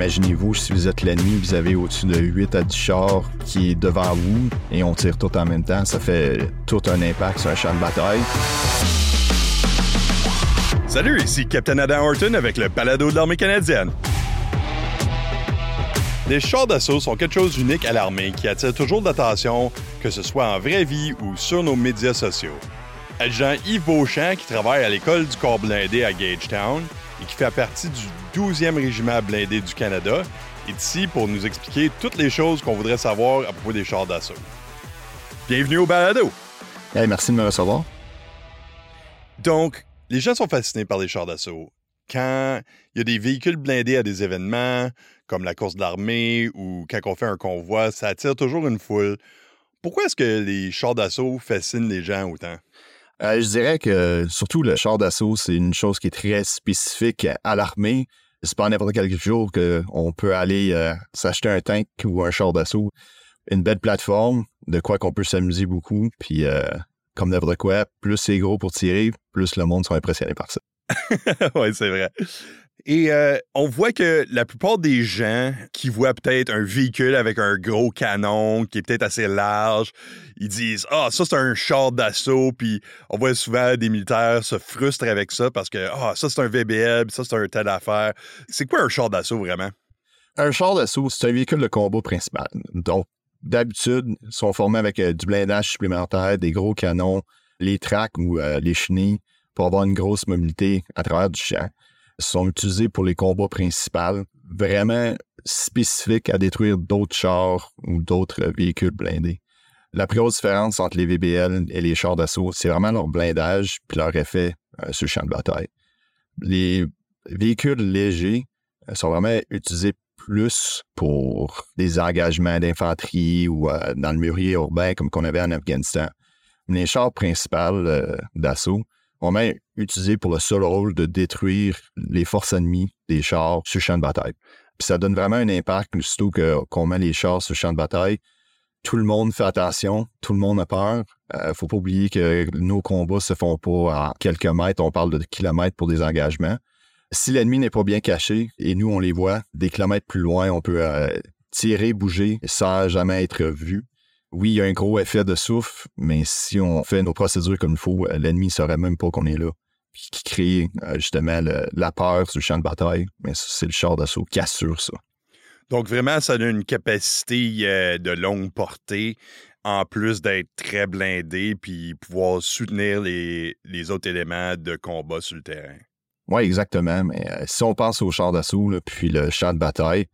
Imaginez-vous si vous êtes l'ennemi, vous avez au-dessus de 8 à 10 chars qui est devant vous et on tire tout en même temps. Ça fait tout un impact sur un champ de bataille. Salut, ici Captain Adam Horton avec le balado de l'armée canadienne. Les chars d'assaut sont quelque chose d'unique à l'armée qui attire toujours l'attention, que ce soit en vraie vie ou sur nos médias sociaux. Agent Yves Beauchamp, qui travaille à l'école du corps blindé à Gagetown et qui fait partie du 12e régiment blindé du Canada, est ici pour nous expliquer toutes les choses qu'on voudrait savoir à propos des chars d'assaut. Bienvenue au balado! Hey, merci de me recevoir. Donc, les gens sont fascinés par les chars d'assaut. Quand il y a des véhicules blindés à des événements, comme la course de l'armée ou quand on fait un convoi, ça attire toujours une foule. Pourquoi est-ce que les chars d'assaut fascinent les gens autant? Euh, je dirais que surtout le char d'assaut, c'est une chose qui est très spécifique à l'armée. C'est pas n'importe quel jour qu'on peut aller euh, s'acheter un tank ou un char d'assaut. Une belle plateforme, de quoi qu'on peut s'amuser beaucoup. Puis, euh, comme n'importe quoi, plus c'est gros pour tirer, plus le monde sera impressionné par ça. oui, c'est vrai. Et euh, on voit que la plupart des gens qui voient peut-être un véhicule avec un gros canon qui est peut-être assez large, ils disent Ah, ça c'est un char d'assaut, puis on voit souvent des militaires se frustrent avec ça parce que Ah, ça c'est un VBL, ça c'est un tel affaire. C'est quoi un char d'assaut vraiment? Un char d'assaut, c'est un véhicule de combat principal. Donc, d'habitude, ils sont formés avec euh, du blindage supplémentaire, des gros canons, les tracks ou euh, les chenilles pour avoir une grosse mobilité à travers du champ sont utilisés pour les combats principaux, vraiment spécifiques à détruire d'autres chars ou d'autres véhicules blindés. La plus grosse différence entre les VBL et les chars d'assaut, c'est vraiment leur blindage puis leur effet euh, sur le champ de bataille. Les véhicules légers euh, sont vraiment utilisés plus pour des engagements d'infanterie ou euh, dans le mûrier urbain comme qu'on avait en Afghanistan. Les chars principaux d'assaut on même utilisé pour le seul rôle de détruire les forces ennemies des chars sur le champ de bataille. Puis ça donne vraiment un impact, surtout qu'on met les chars sur le champ de bataille. Tout le monde fait attention, tout le monde a peur. Euh, faut pas oublier que nos combats se font pas à quelques mètres, on parle de kilomètres pour des engagements. Si l'ennemi n'est pas bien caché et nous on les voit des kilomètres plus loin, on peut euh, tirer, bouger sans jamais être vu oui, il y a un gros effet de souffle, mais si on fait nos procédures comme il faut, euh, l'ennemi ne saurait même pas qu'on est là. Puis qui crée euh, justement la peur sur le champ de bataille, mais c'est le char d'assaut qui assure ça. Donc vraiment, ça a une capacité euh, de longue portée, en plus d'être très blindé, puis pouvoir soutenir les, autres éléments de combat sur le terrain. Oui, exactement. Mais si on pense au char d'assaut, puis le champ de bataille,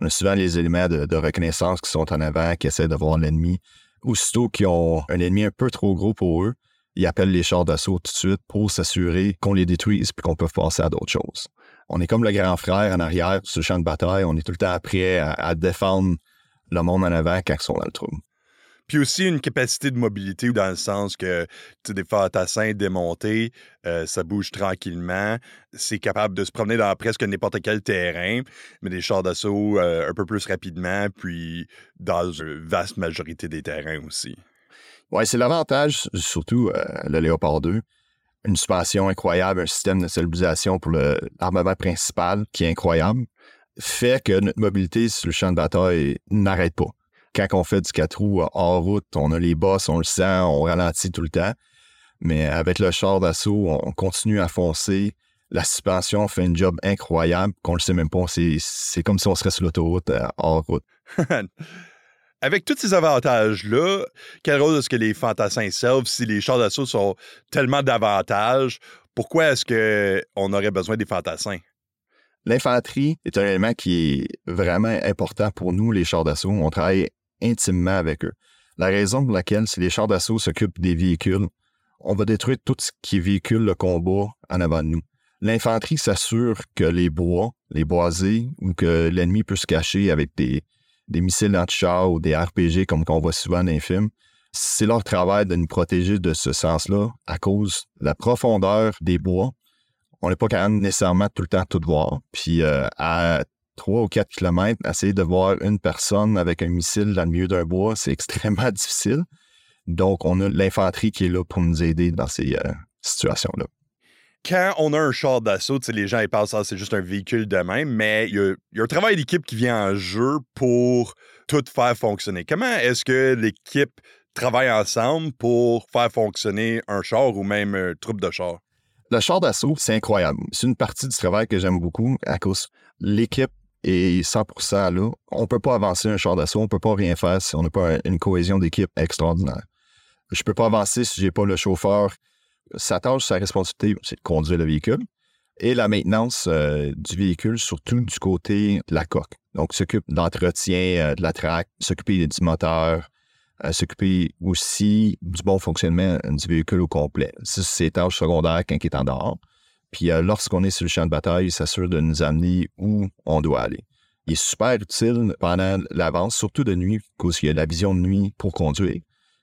on a souvent les éléments de, reconnaissance qui sont en avant, qui essaient de voir l'ennemi. Aussitôt qu'ils ont un ennemi un peu trop gros pour eux, ils appellent les chars d'assaut tout de suite pour s'assurer qu'on les détruise puis qu'on peut passer à d'autres choses. On est comme le grand frère en arrière sur le champ de bataille. On est tout le temps prêt à, défendre le monde en avant quand ils sont dans le trou. Puis aussi une capacité de mobilité dans le sens que tu des fantassins démontés, euh, ça bouge tranquillement, c'est capable de se promener dans presque n'importe quel terrain, mais des chars d'assaut euh, un peu plus rapidement, puis dans une vaste majorité des terrains aussi. Oui, c'est l'avantage, surtout euh, le Léopard 2. Une suspension incroyable, un système de stabilisation pour l'armement principal qui est incroyable, fait que notre mobilité sur le champ de bataille n'arrête pas quand on fait du 4 roues hors route, on a les bosses, on le sent, on ralentit tout le temps. Mais avec le char d'assaut, on continue à foncer. La suspension fait un job incroyable qu'on le sait même pas. C'est comme si on serait sur l'autoroute euh, hors route. Avec tous ces avantages-là, quel rôle est-ce que les fantassins servent si les chars d'assaut sont tellement d'avantages? Pourquoi est-ce qu'on aurait besoin des fantassins? L'infanterie est un élément qui est vraiment important pour nous, les chars d'assaut. On travaille intimement avec eux. La raison pour laquelle, si les chars d'assaut s'occupent des véhicules, on va détruire tout ce qui véhicule le combat en avant de nous. L'infanterie s'assure que les bois, les boisés, ou que l'ennemi peut se cacher avec des, missiles anti-chars ou des RPG comme qu'on voit souvent dans les films. C'est leur travail de nous protéger de ce sens-là à cause de la profondeur des bois. On n'est pas capable nécessairement tout le temps tout voir. Puis euh, à 3 ou 4 kilomètres, essayer de voir une personne avec un missile dans le milieu d'un bois, c'est extrêmement difficile. Donc, on a l'infanterie qui est là pour nous aider dans ces euh, situations-là. quand on a un char d'assaut, les gens ils pensent ah, c'est juste un véhicule de même, mais il y, a, un travail d'équipe qui vient en jeu pour tout faire fonctionner. Comment est-ce que l'équipe travaille ensemble pour faire fonctionner un char ou même un troupe de char? Le char d'assaut, c'est incroyable. C'est une partie du travail que j'aime beaucoup à cause l'équipe est 100% là. On peut pas avancer un char d'assaut, on peut pas rien faire si on n'a pas une cohésion d'équipe extraordinaire. Je peux pas avancer si j'ai pas le chauffeur sa tâche, sa responsabilité, c'est de conduire le véhicule et la maintenance euh, du véhicule, surtout du côté de la coque. Donc, s'occupe d'entretien euh, de la traque, s'occuper du moteur, euh, s'occuper aussi du bon fonctionnement du véhicule au complet. Ça, c'est tâches secondaires quand il est en dehors. Puis, lorsqu'on est sur le champ de bataille, il s'assure de nous amener où on doit aller. Il est super utile pendant l'avance, surtout de nuit, parce qu'il y a la vision de nuit pour conduire.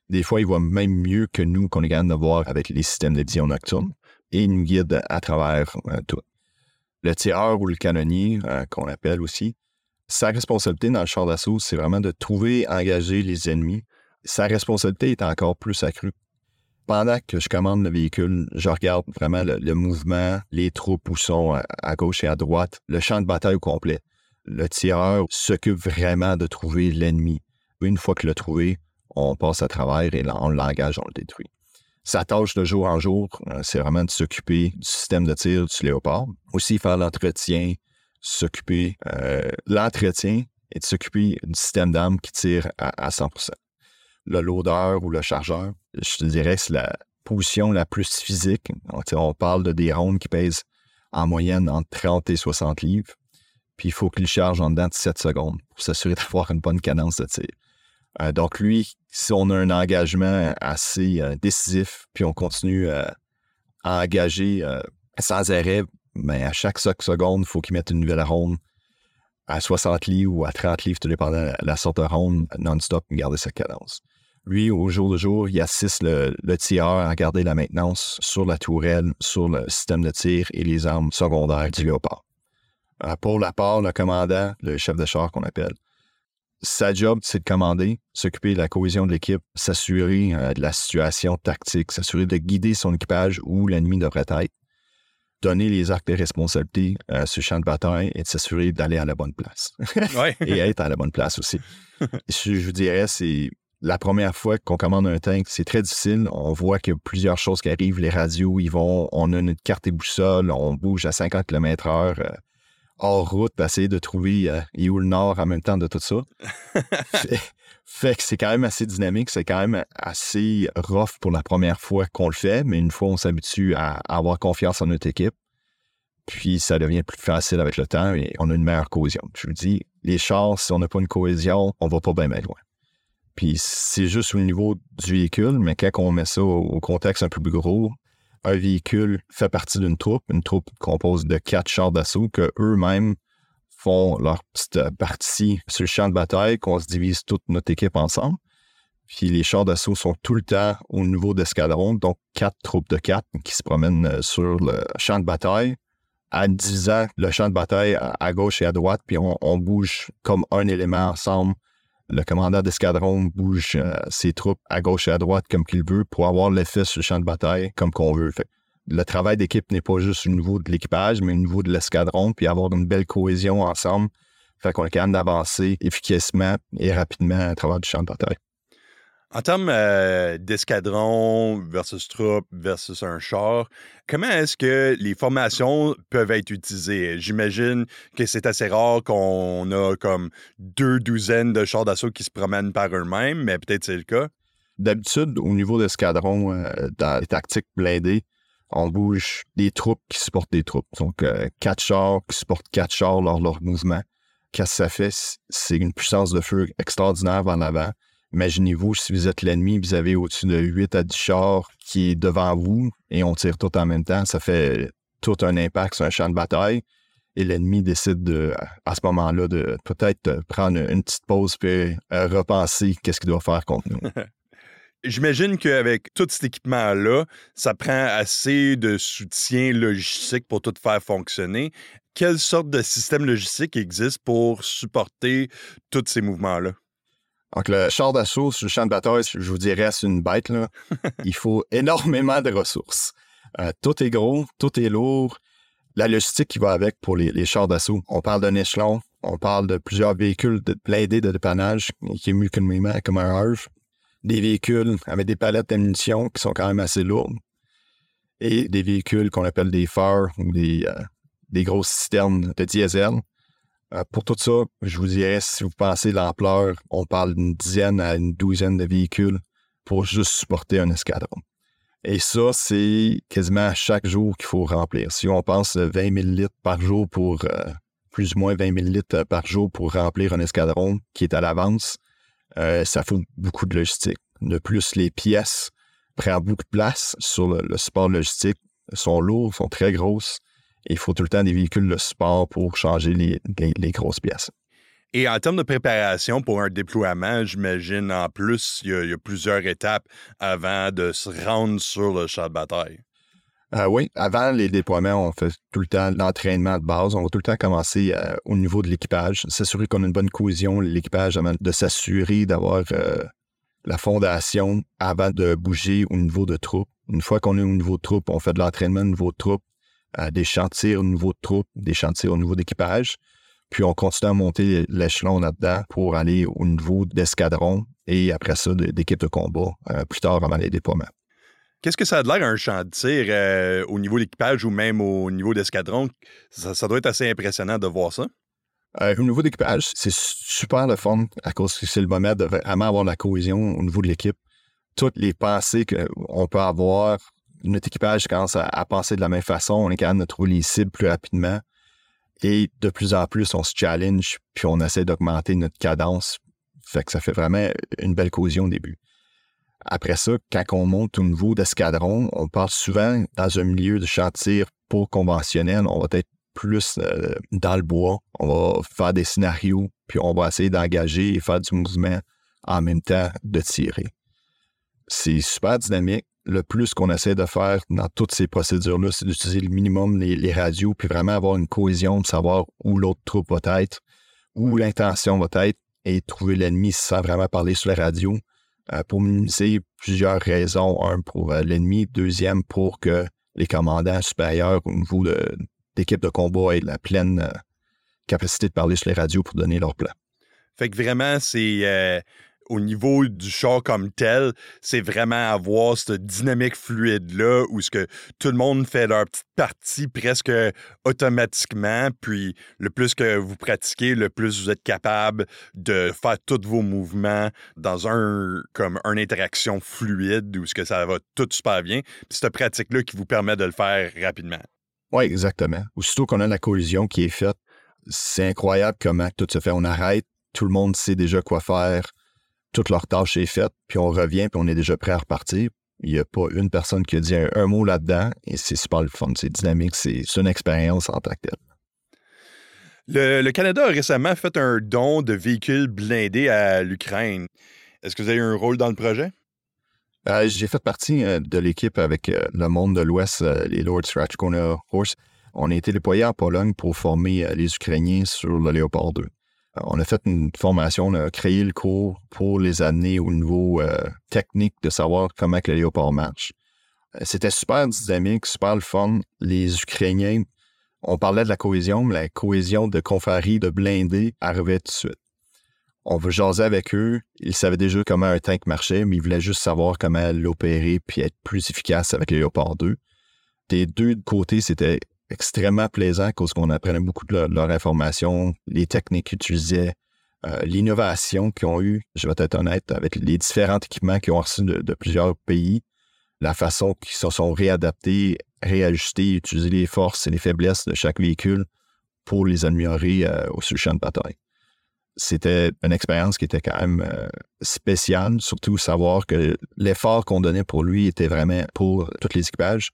Des fois, il voit même mieux que nous qu'on est capable de voir avec les systèmes de vision nocturne et il nous guide à travers euh, tout. Le tireur ou le canonnier, euh, qu'on appelle aussi, sa responsabilité dans le char d'assaut, c'est vraiment de trouver, engager les ennemis. Sa responsabilité est encore plus accrue. Pendant que je commande le véhicule, je regarde vraiment le, mouvement, les troupes où sont à, à, gauche et à droite, le champ de bataille au complet. Le tireur s'occupe vraiment de trouver l'ennemi. Une fois qu'il l'a trouvé, on passe à travers et on l'engage, on le détruit. Sa tâche de jour en jour, euh, c'est vraiment de s'occuper du système de tir du léopard. Aussi faire l'entretien, s'occuper euh, l'entretien et de s'occuper du système d'armes qui tire à, 100%. Le loader ou le chargeur, je te dirais que c'est la position la plus physique. On, parle de des rondes qui pèsent en moyenne entre 30 et 60 livres. Puis il faut qu'il charge en dedans de 7 secondes pour s'assurer d'avoir une bonne cadence de tir. Euh, donc, lui, si on a un engagement assez euh, décisif, puis on continue euh, à engager sans arrêt, mais ben, à chaque seconde, il faut qu'il mette une nouvelle ronde à 60 livres ou à 30 livres, tout dépendant de la sorte de ronde, non-stop, garder sa cadence. Lui, au jour le jour, il assiste le, le, tireur à garder la maintenance sur la tourelle, sur le système de tir et les armes secondaires du léopard. pour la part, le commandant, le chef de char qu'on appelle, sa job, c'est de commander, s'occuper de la cohésion de l'équipe, s'assurer euh, de la situation tactique, s'assurer de guider son équipage où l'ennemi devrait être, donner les actes de responsabilité euh, sur le champ de bataille et de s'assurer d'aller à la bonne place. et être à la bonne place aussi. je, vous dirais, c'est la première fois qu'on commande un tank, c'est très difficile. On voit qu'il y a plusieurs choses qui arrivent. Les radios, ils vont, on a une carte et boussole, on bouge à 50 km/h hors route, essayer de trouver euh, où le nord en même temps de tout ça. fait, que c'est quand même assez dynamique, c'est quand même assez rough pour la première fois qu'on le fait, mais une fois on s'habitue à, avoir confiance en notre équipe, puis ça devient plus facile avec le temps et on a une meilleure cohésion. Je vous dis, les chars, si on n'a pas une cohésion, on va pas bien loin. Puis c'est juste au niveau du véhicule, mais quand on met ça au contexte un peu plus gros, un véhicule fait partie d'une troupe, une troupe compose de quatre chars d'assaut que eux-mêmes font leur petite partie sur le champ de bataille, qu'on se divise toute notre équipe ensemble. Puis les chars d'assaut sont tout le temps au niveau d'escadron, donc quatre troupes de quatre qui se promènent euh, sur le champ de bataille, en divisant le champ de bataille à gauche et à droite, puis on bouge comme un élément ensemble le commandant d'escadron bouge euh, ses troupes à gauche et à droite comme qu'il veut pour avoir l'effet sur le champ de bataille comme qu'on veut. le travail d'équipe n'est pas juste au niveau de l'équipage, mais au niveau de l'escadron, puis avoir une belle cohésion ensemble. Fait qu'on est capable d'avancer efficacement et rapidement à travers du champ de bataille. En termes euh, d'escadron versus troupe versus un char, comment est-ce que les formations peuvent être utilisées? J'imagine que c'est assez rare qu'on a comme deux douzaines de chars d'assaut qui se promènent par eux-mêmes, mais peut-être c'est le cas. D'habitude, au niveau d'escadron, euh, dans les tactiques blindées, on bouge des troupes qui supportent des troupes. Donc, euh, quatre chars qui supportent quatre chars lors de leur mouvement. Qu'est-ce que ça fait? C'est une puissance de feu extraordinaire en avant Imaginez-vous, si vous êtes l'ennemi, vous avez au-dessus de 8 à 10 chars qui est devant vous et on tire tout en même temps, ça fait tout un impact sur un champ de bataille. Et l'ennemi décide de, à ce moment-là de peut-être prendre une petite pause puis euh, repenser qu'est-ce qu'il doit faire contre nous. J'imagine qu'avec tout cet équipement-là, ça prend assez de soutien logistique pour tout faire fonctionner. Quelle sorte de système logistique existe pour supporter tous ces mouvements-là? Donc, le char d'assaut sur le champ de bataille, je vous dirais, c'est une bête. Là. Il faut énormément de ressources. Euh, tout est gros, tout est lourd. La logistique qui va avec pour les, chars d'assaut. On parle d'un échelon, on parle de plusieurs véhicules de, blindés de dépannage qui est mieux comme un Harve. Des véhicules avec des palettes d'ammunition qui sont quand même assez lourdes. Et des véhicules qu'on appelle des phares ou des, euh, des grosses citernes de diesel. Euh, pour tout ça, je vous dirais, si vous pensez l'ampleur, on parle d'une dizaine à une douzaine de véhicules pour juste supporter un escadron. Et ça, c'est quasiment chaque jour qu'il faut remplir. Si on pense 20 000 litres par jour pour, euh, plus ou moins 20 000 litres par jour pour remplir un escadron qui est à l'avance, euh, ça faut beaucoup de logistique. De plus, les pièces prennent beaucoup de place sur le, support logistique, sont lourds, sont très grosses. Il faut tout le temps des véhicules de support pour changer les grosses pièces. Et en termes de préparation pour un déploiement, j'imagine en plus, il y, a, plusieurs étapes avant de se rendre sur le champ de bataille. Euh, oui, avant les déploiements, on fait tout le temps l'entraînement de base. On va tout le temps commencer euh, au niveau de l'équipage, s'assurer qu'on a une bonne cohésion, l'équipage, de s'assurer d'avoir euh, la fondation avant de bouger au niveau de troupes. Une fois qu'on est au niveau de troupes, on fait de l'entraînement au niveau de troupes, des chantiers au niveau de troupes, des chantiers au niveau d'équipage. Puis on continue à monter l'échelon là-dedans pour aller au niveau d'escadron et après ça, d'équipe de combat euh, plus tard avant les déploiements. Qu'est-ce que ça a de l'air un champ de tir euh, au niveau d'équipage ou même au niveau d'escadron? Ça, doit être assez impressionnant de voir ça. Euh, au niveau d'équipage, c'est super le fun à cause que c'est le moment de vraiment avoir la cohésion au niveau de l'équipe. Toutes les pensées qu'on peut avoir, notre équipage commence à, penser de la même façon, on est capable de trouver les cibles plus rapidement. Et de plus en plus, on se challenge, puis on essaie d'augmenter notre cadence. Fait que ça fait vraiment une belle cohésion au début. Après ça, quand on monte au niveau d'escadron, on part souvent dans un milieu de chantier pour conventionnel. On va être plus euh, dans le bois. On va faire des scénarios, puis on va essayer d'engager et faire du mouvement en même temps de tirer. C'est super dynamique le plus qu'on essaie de faire dans toutes ces procédures-là, c'est d'utiliser le minimum les, radios, puis vraiment avoir une cohésion de savoir où l'autre troupe va être, où l'intention va être, et trouver l'ennemi sans vraiment parler sur la radio, euh, pour minimiser plusieurs raisons. Un, pour euh, l'ennemi. Deuxième, pour que les commandants supérieurs au niveau d'équipe de, combat aient la pleine euh, capacité de parler sur les radios pour donner leur plan. Fait que vraiment, c'est au niveau du char comme tel, c'est vraiment avoir cette dynamique fluide-là où ce que tout le monde fait leur petite partie presque automatiquement. Puis le plus que vous pratiquez, le plus vous êtes capable de faire tous vos mouvements dans un comme une interaction fluide où ce que ça va tout super bien. Puis cette pratique-là qui vous permet de le faire rapidement. Oui, exactement. Aussitôt qu'on a la collision qui est faite, c'est incroyable comment tout se fait. On arrête, tout le monde sait déjà quoi faire toute leur tâche est faite, puis on revient, puis on est déjà prêt à repartir. Il n'y a pas une personne qui a dit un, mot là-dedans, et c'est super le fun, c'est dynamique, c'est une expérience en tant que telle. Le, Canada a récemment fait un don de véhicules blindés à l'Ukraine. Est-ce que vous avez eu un rôle dans le projet? Euh, j'ai fait partie euh, de l'équipe avec euh, le monde de l'Ouest, les Lord Strachkona Horse. On a été déployés en Pologne pour former les Ukrainiens sur le Léopard 2 on a fait une formation, on a créé le cours pour les amener au niveau euh, technique de savoir comment que le léopard marche. Euh, c'était super dynamique, super le fun. Les Ukrainiens, on parlait de la cohésion, mais la cohésion de confrérie, de blindés arrivait tout de suite. On veut jaser avec eux. Ils savaient déjà comment un tank marchait, mais ils voulaient juste savoir comment l'opérer puis être plus efficace avec le Léopard 2. Des deux côtés, c'était extrêmement plaisant parce qu'on apprenait beaucoup de leur, information, les techniques qu'ils utilisaient, euh, l'innovation qu'ils ont eu, je vais être honnête, avec les différents équipements qu'ils ont reçus de, plusieurs pays, la façon qu'ils se sont réadaptés, réajustés, utiliser les forces et les faiblesses de chaque véhicule pour les améliorer euh, au sur champ de bataille. C'était une expérience qui était quand même euh, spéciale, surtout savoir que l'effort qu'on donnait pour lui était vraiment pour tous les équipages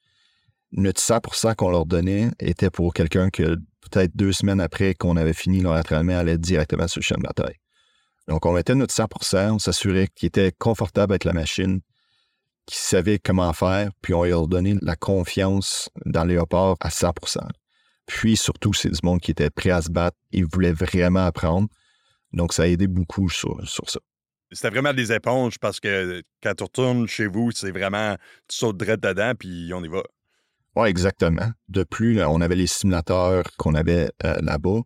notre 100% qu'on leur donnait était pour quelqu'un que peut-être deux semaines après qu'on avait fini leur entraînement allait directement sur le champ de bataille. Donc, on mettait notre 100% on s'assurait qu'il était confortable avec la machine, qu'il savait comment faire, puis on leur donnait la confiance dans Léopard à 100% Puis surtout, c'est du monde qui était prêt à se battre, ils voulaient vraiment apprendre. Donc, ça a aidé beaucoup sur, sur ça. C'était vraiment des éponges parce que quand tu retournes chez vous, c'est vraiment, tu sautes direct dedans, puis on y va. Oui, exactement. De plus, on avait les simulateurs qu'on avait euh, là-bas.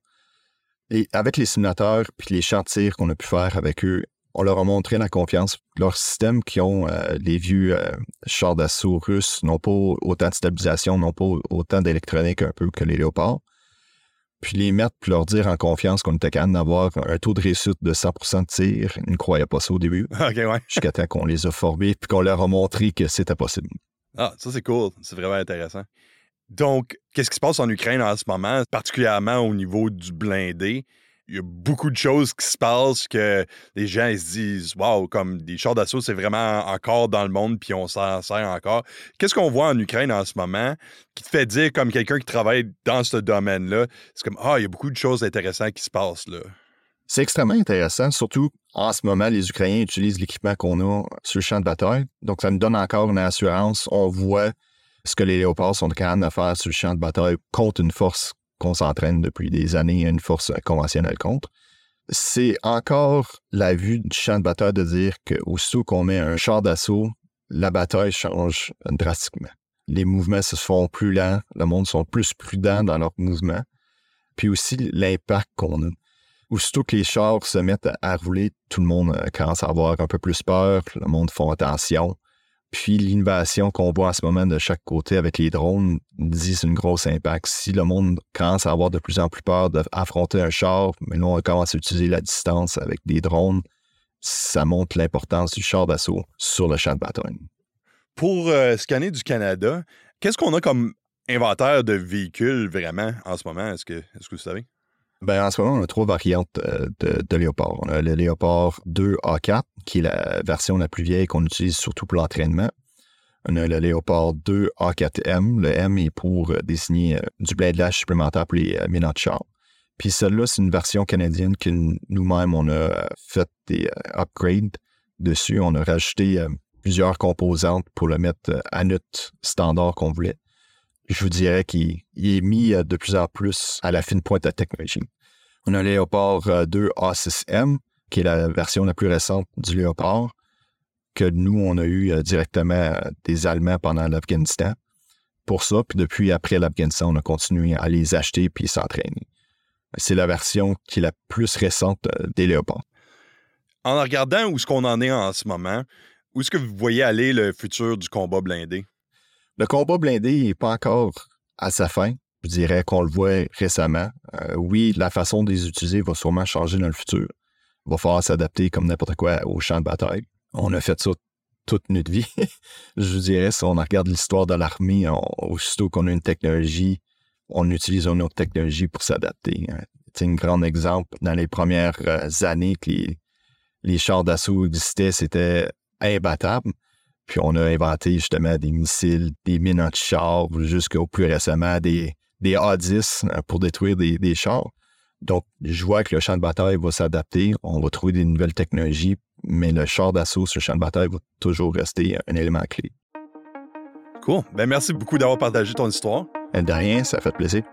Et avec les simulateurs puis les champs de tir qu'on a pu faire avec eux, on leur a montré la confiance. Leur système qui ont euh, les vieux euh, chars d'assaut russes n'ont pas autant de stabilisation, n'ont pas autant d'électronique un peu que les léopards. Puis les mettre, puis leur dire en confiance qu'on était capable d'avoir un taux de réussite de 100% de tir. Ils ne croyaient pas ça au début. OK, ouais. Jusqu'à temps qu'on les a formés, puis qu'on leur a montré que c'était possible. Ah, ça c'est cool. C'est vraiment intéressant. Donc, qu'est-ce qui se passe en Ukraine en ce moment, particulièrement au niveau du blindé? il y a beaucoup de choses qui se passent que les gens se disent Waouh, comme des chars d'assaut, c'est vraiment encore dans le monde, puis on s'en sert encore. Qu'est-ce qu'on voit en Ukraine en ce moment qui te fait dire, comme quelqu'un qui travaille dans ce domaine-là, c'est comme Ah, il y a beaucoup de choses intéressantes qui se passent là. C'est extrêmement intéressant, surtout en ce moment, les Ukrainiens utilisent l'équipement qu'on a sur le champ de bataille. Donc, ça nous donne encore une assurance. On voit ce que les léopards sont capables de faire sur le champ de bataille contre une force qu'on s'entraîne depuis des années une force conventionnelle contre. C'est encore la vue du champ de bataille de dire qu'aussitôt qu'on met un char d'assaut, la bataille change drastiquement. Les mouvements se font plus lents, le monde sont plus prudents dans leurs mouvements, puis aussi l'impact qu'on a. Aussitôt que les chars se mettent à rouler, tout le monde euh, commence à avoir un peu plus peur, le monde fait attention. Puis l'innovation qu'on voit en ce moment de chaque côté avec les drones dit une grosse impact. Si le monde commence à avoir de plus en plus peur d'affronter un char, mais là on commence à utiliser la distance avec des drones, ça montre l'importance du char d'assaut sur le champ de bataille. Pour euh, scanner du Canada, qu'est-ce qu'on a comme inventaire de véhicules vraiment en ce moment? Est-ce que, est que vous savez? Ben, en ce moment, on a trois variantes euh, de, de Léopard. On a le Léopard 2 A4, qui est la version la plus vieille qu'on utilise surtout pour l'entraînement. On a le Léopard 2 A4M. Le M est pour euh, désigner euh, du blindage supplémentaire pour les de char. Puis celle-là, c'est une version canadienne que nous-mêmes, on a fait des upgrades dessus. On a rajouté plusieurs composantes pour le mettre à notre standard qu'on voulait je vous dirais qu'il est mis euh, de plus en plus à la fine pointe de la technologie. On a le Léopard 2 euh, A6M, qui est la version la plus récente du Léopard, que nous, on a eu euh, directement des Allemands pendant l'Afghanistan. Pour ça, puis depuis après l'Afghanistan, on a continué à les acheter puis s'entraîner. C'est la version qui est la plus récente des Léopards. En regardant où est-ce qu'on en est en ce moment, où est-ce que vous voyez aller le futur du combat blindé? Le combat blindé n'est pas encore à sa fin. Je dirais qu'on le voit récemment. Euh, oui, la façon de les utiliser va sûrement changer dans le futur. Il va falloir s'adapter comme n'importe quoi au champ de bataille. On a fait ça toute notre vie. je dirais, si on regarde l'histoire de l'armée, aussitôt qu'on a une technologie, on utilise une autre technologie pour s'adapter. C'est hein. un grand exemple. Dans les premières euh, années que les, les chars d'assaut existaient, c'était imbattable. Puis on a inventé justement des missiles, des mines anti-chars, jusqu'au plus récemment des, des A-10 euh, pour détruire des, des chars. Donc, je vois que le champ de bataille va s'adapter, on va trouver des nouvelles technologies, mais le char d'assaut sur le champ de bataille va toujours rester un élément clé. Cool. Ben merci beaucoup d'avoir partagé ton histoire. De rien, ça fait plaisir.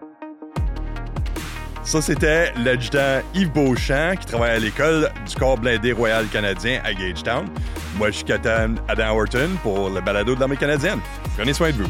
Ça, c'était l'adjudant Yves Beauchamp qui travaille à l'école du corps blindé royal canadien à Gagetown. Moi, je suis Adam Horton pour le balado de l'armée canadienne. Prenez soin de vous.